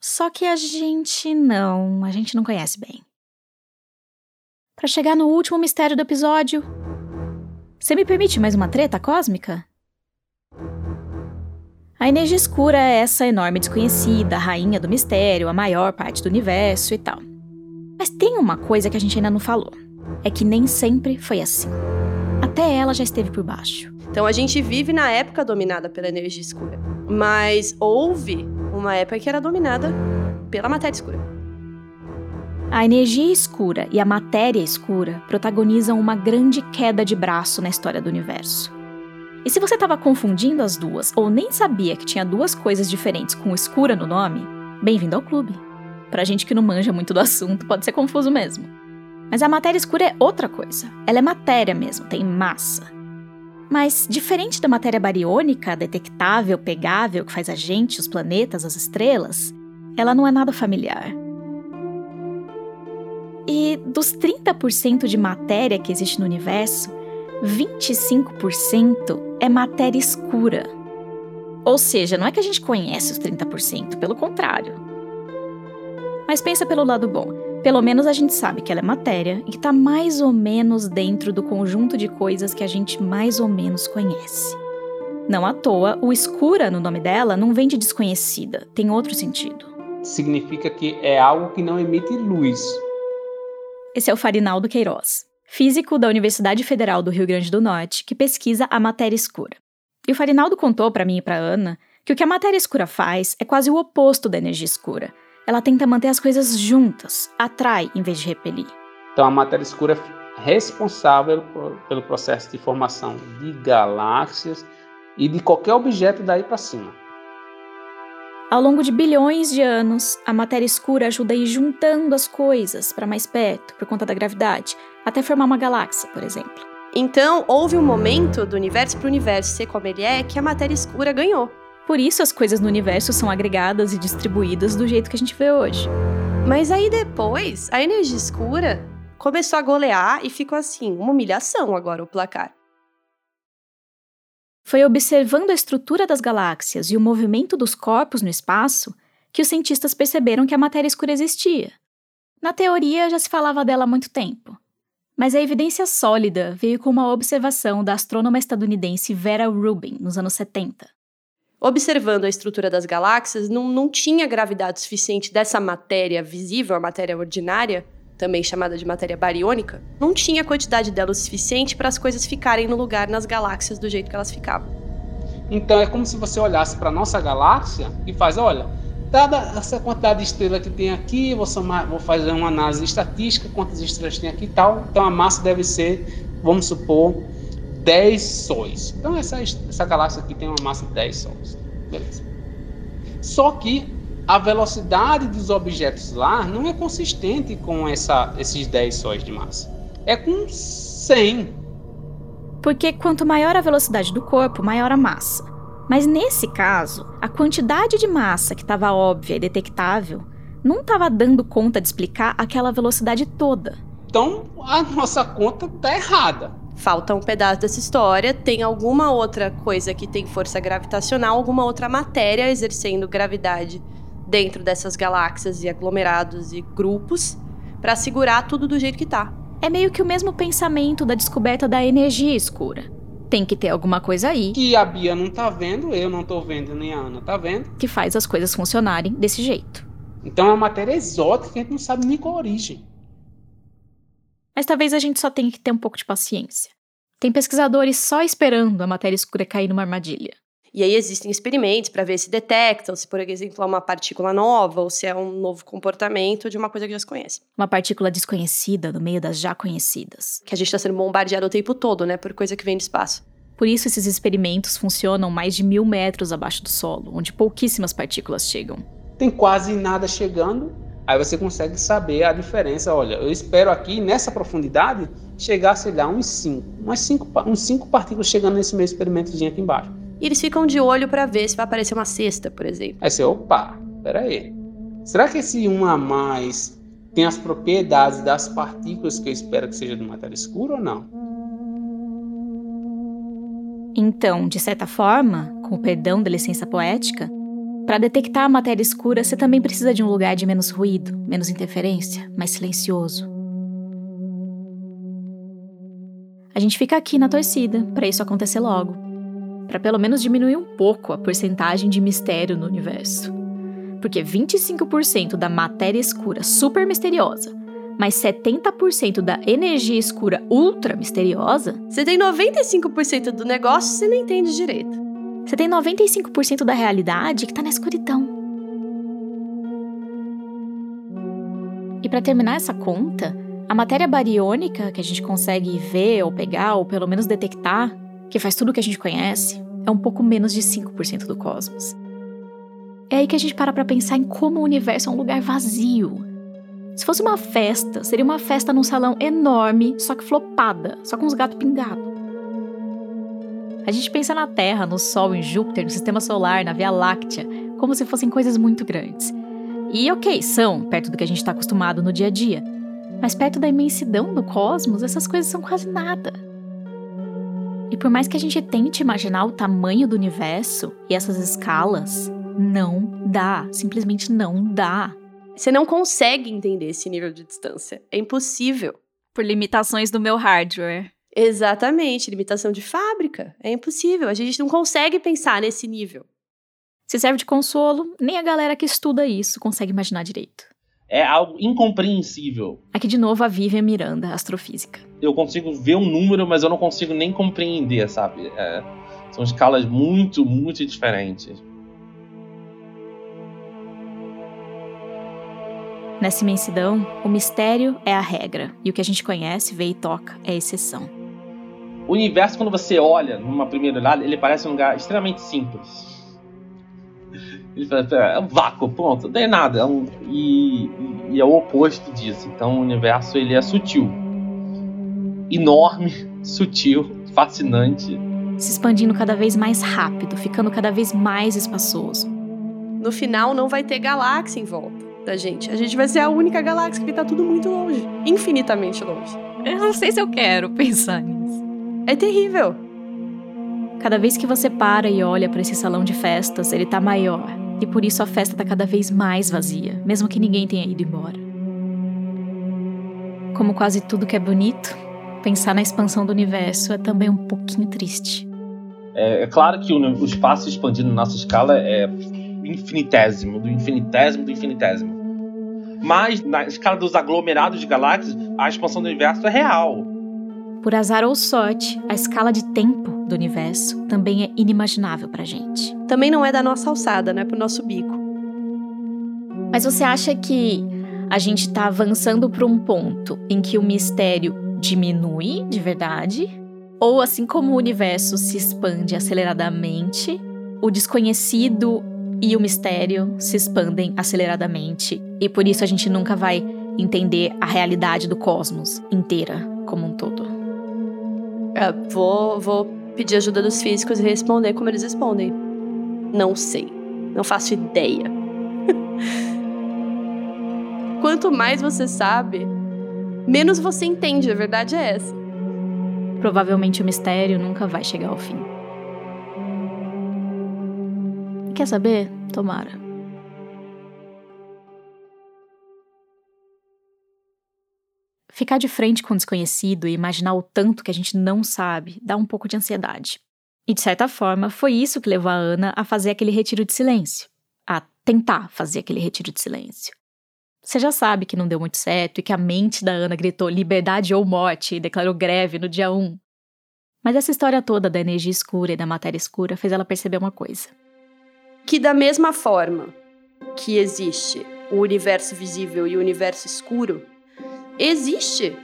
Só que a gente não, a gente não conhece bem. Para chegar no último mistério do episódio, você me permite mais uma treta cósmica? A energia escura é essa enorme desconhecida, a rainha do mistério, a maior parte do universo e tal. Mas tem uma coisa que a gente ainda não falou: é que nem sempre foi assim. Até ela já esteve por baixo. Então a gente vive na época dominada pela energia escura. Mas houve uma época que era dominada pela matéria escura. A energia escura e a matéria escura protagonizam uma grande queda de braço na história do universo. E se você estava confundindo as duas ou nem sabia que tinha duas coisas diferentes com escura no nome, bem-vindo ao clube. Pra gente que não manja muito do assunto, pode ser confuso mesmo. Mas a matéria escura é outra coisa. Ela é matéria mesmo, tem massa. Mas, diferente da matéria bariônica, detectável, pegável, que faz a gente, os planetas, as estrelas, ela não é nada familiar. E dos 30% de matéria que existe no universo, 25% é matéria escura. Ou seja, não é que a gente conhece os 30%, pelo contrário. Mas pensa pelo lado bom. Pelo menos a gente sabe que ela é matéria e que está mais ou menos dentro do conjunto de coisas que a gente mais ou menos conhece. Não à toa, o escura no nome dela não vem de desconhecida, tem outro sentido. Significa que é algo que não emite luz. Esse é o Farinaldo Queiroz, físico da Universidade Federal do Rio Grande do Norte, que pesquisa a matéria escura. E o Farinaldo contou para mim e para Ana que o que a matéria escura faz é quase o oposto da energia escura ela tenta manter as coisas juntas, atrai em vez de repelir. Então a matéria escura é responsável pelo processo de formação de galáxias e de qualquer objeto daí para cima. Ao longo de bilhões de anos, a matéria escura ajuda a ir juntando as coisas para mais perto por conta da gravidade, até formar uma galáxia, por exemplo. Então, houve um momento do universo para o universo ser como ele é que a matéria escura ganhou. Por isso as coisas no universo são agregadas e distribuídas do jeito que a gente vê hoje. Mas aí depois, a energia escura começou a golear e ficou assim, uma humilhação agora o placar. Foi observando a estrutura das galáxias e o movimento dos corpos no espaço que os cientistas perceberam que a matéria escura existia. Na teoria já se falava dela há muito tempo, mas a evidência sólida veio com uma observação da astrônoma estadunidense Vera Rubin nos anos 70. Observando a estrutura das galáxias, não, não tinha gravidade suficiente dessa matéria visível, a matéria ordinária, também chamada de matéria bariônica, não tinha quantidade dela o suficiente para as coisas ficarem no lugar nas galáxias do jeito que elas ficavam. Então é como se você olhasse para nossa galáxia e faz, olha, dada essa quantidade de estrelas que tem aqui, vou, somar, vou fazer uma análise estatística, quantas estrelas tem aqui e tal, então a massa deve ser, vamos supor, 10 sóis. Então essa, essa galáxia aqui tem uma massa de 10 sóis. Beleza. Só que a velocidade dos objetos lá não é consistente com essa, esses 10 sóis de massa. É com 100. Porque quanto maior a velocidade do corpo, maior a massa. Mas nesse caso, a quantidade de massa que estava óbvia e detectável não estava dando conta de explicar aquela velocidade toda. Então a nossa conta está errada. Falta um pedaço dessa história, tem alguma outra coisa que tem força gravitacional, alguma outra matéria exercendo gravidade dentro dessas galáxias e aglomerados e grupos para segurar tudo do jeito que tá. É meio que o mesmo pensamento da descoberta da energia escura. Tem que ter alguma coisa aí. Que a Bia não tá vendo, eu não tô vendo, nem a Ana tá vendo. Que faz as coisas funcionarem desse jeito. Então é uma matéria exótica que a gente não sabe nem qual a origem. Mas talvez a gente só tenha que ter um pouco de paciência. Tem pesquisadores só esperando a matéria escura cair numa armadilha. E aí existem experimentos para ver se detectam, se, por exemplo, é uma partícula nova ou se é um novo comportamento de uma coisa que já se conhece. Uma partícula desconhecida no meio das já conhecidas. Que a gente está sendo bombardeado o tempo todo, né? Por coisa que vem do espaço. Por isso, esses experimentos funcionam mais de mil metros abaixo do solo, onde pouquíssimas partículas chegam. Tem quase nada chegando, aí você consegue saber a diferença. Olha, eu espero aqui, nessa profundidade, chegar, sei lá, uns 5. Umas 5 uns cinco partículas chegando nesse meu experimentozinho aqui embaixo. E eles ficam de olho para ver se vai aparecer uma cesta, por exemplo. Aí você, opa, peraí. Será que esse 1 a mais tem as propriedades das partículas que eu espero que seja de matéria escura ou não? Então, de certa forma, com o perdão da licença poética, para detectar a matéria escura, você também precisa de um lugar de menos ruído, menos interferência, mais silencioso. A gente fica aqui na torcida para isso acontecer logo para pelo menos diminuir um pouco a porcentagem de mistério no universo. Porque 25% da matéria escura super misteriosa, mais 70% da energia escura ultra misteriosa. Você tem 95% do negócio você não entende direito. Você tem 95% da realidade que está na escuridão. E para terminar essa conta, a matéria bariônica que a gente consegue ver ou pegar ou pelo menos detectar que faz tudo o que a gente conhece, é um pouco menos de 5% do cosmos. É aí que a gente para para pensar em como o universo é um lugar vazio. Se fosse uma festa, seria uma festa num salão enorme, só que flopada, só com os gatos pingados. A gente pensa na Terra, no Sol, em Júpiter, no Sistema Solar, na Via Láctea, como se fossem coisas muito grandes. E ok, são, perto do que a gente está acostumado no dia a dia. Mas perto da imensidão do cosmos, essas coisas são quase nada. E por mais que a gente tente imaginar o tamanho do universo e essas escalas, não dá. Simplesmente não dá. Você não consegue entender esse nível de distância. É impossível. Por limitações do meu hardware. Exatamente, limitação de fábrica. É impossível. A gente não consegue pensar nesse nível. Se serve de consolo, nem a galera que estuda isso consegue imaginar direito é algo incompreensível. Aqui de novo a Vivian Miranda, astrofísica. Eu consigo ver um número, mas eu não consigo nem compreender, sabe? É, são escalas muito, muito diferentes. Nessa imensidão, o mistério é a regra e o que a gente conhece, vê e toca é a exceção. O universo, quando você olha numa primeira olhada, ele parece um lugar extremamente simples. Ele fala, é um vácuo, pronto, não tem nada. É um, e, e, é o oposto disso. Então o universo ele é sutil. Enorme, sutil, fascinante. Se expandindo cada vez mais rápido, ficando cada vez mais espaçoso. No final não vai ter galáxia em volta da gente. A gente vai ser a única galáxia que tá tudo muito longe. Infinitamente longe. Eu não sei se eu quero pensar nisso. É terrível. Cada vez que você para e olha para esse salão de festas, ele tá maior. E por isso a festa tá cada vez mais vazia, mesmo que ninguém tenha ido embora. Como quase tudo que é bonito, pensar na expansão do universo é também um pouquinho triste. É, é claro que o, o espaço expandindo na nossa escala é infinitésimo, do infinitésimo do infinitésimo. Mas na escala dos aglomerados de galáxias, a expansão do universo é real. Por azar ou sorte, a escala de tempo do universo também é inimaginável pra gente. Também não é da nossa alçada, né? Pro nosso bico. Mas você acha que a gente tá avançando para um ponto em que o mistério diminui de verdade? Ou assim como o universo se expande aceleradamente, o desconhecido e o mistério se expandem aceleradamente, e por isso a gente nunca vai entender a realidade do cosmos inteira como um todo. É, vou, vou pedir ajuda dos físicos e responder como eles respondem. Não sei. Não faço ideia. Quanto mais você sabe, menos você entende. A verdade é essa. Provavelmente o mistério nunca vai chegar ao fim. Quer saber? Tomara. Ficar de frente com o desconhecido e imaginar o tanto que a gente não sabe dá um pouco de ansiedade. E de certa forma, foi isso que levou a Ana a fazer aquele retiro de silêncio. A tentar fazer aquele retiro de silêncio. Você já sabe que não deu muito certo e que a mente da Ana gritou liberdade ou morte e declarou greve no dia 1. Mas essa história toda da energia escura e da matéria escura fez ela perceber uma coisa que da mesma forma que existe o universo visível e o universo escuro, existe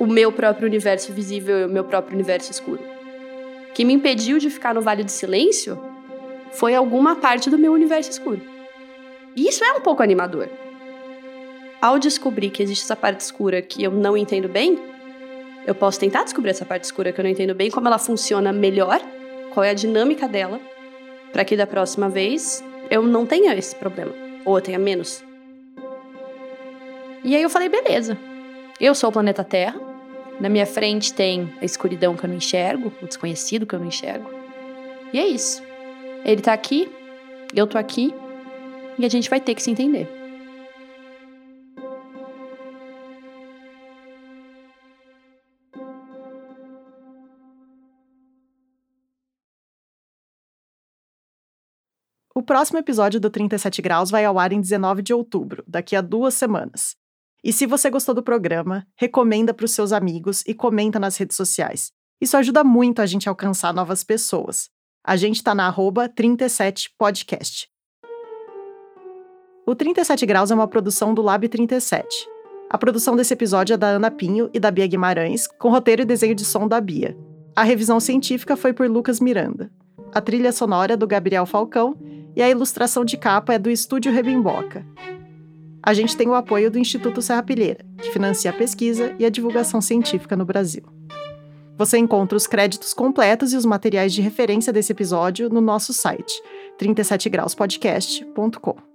o meu próprio universo visível e o meu próprio universo escuro. O que me impediu de ficar no Vale do Silêncio foi alguma parte do meu universo escuro. E isso é um pouco animador. Ao descobrir que existe essa parte escura que eu não entendo bem, eu posso tentar descobrir essa parte escura que eu não entendo bem, como ela funciona melhor, qual é a dinâmica dela, para que da próxima vez eu não tenha esse problema, ou eu tenha menos. E aí eu falei, beleza. Eu sou o planeta Terra. Na minha frente tem a escuridão que eu não enxergo, o desconhecido que eu não enxergo. E é isso. Ele tá aqui, eu tô aqui, e a gente vai ter que se entender. O próximo episódio do 37 Graus vai ao ar em 19 de outubro, daqui a duas semanas. E se você gostou do programa, recomenda para os seus amigos e comenta nas redes sociais. Isso ajuda muito a gente a alcançar novas pessoas. A gente está na arroba 37podcast. O 37 Graus é uma produção do Lab 37. A produção desse episódio é da Ana Pinho e da Bia Guimarães, com roteiro e desenho de som da Bia. A revisão científica foi por Lucas Miranda. A trilha sonora é do Gabriel Falcão e a ilustração de capa é do Estúdio Rebimboca. A gente tem o apoio do Instituto Serra Pilheira, que financia a pesquisa e a divulgação científica no Brasil. Você encontra os créditos completos e os materiais de referência desse episódio no nosso site, 37grauspodcast.com.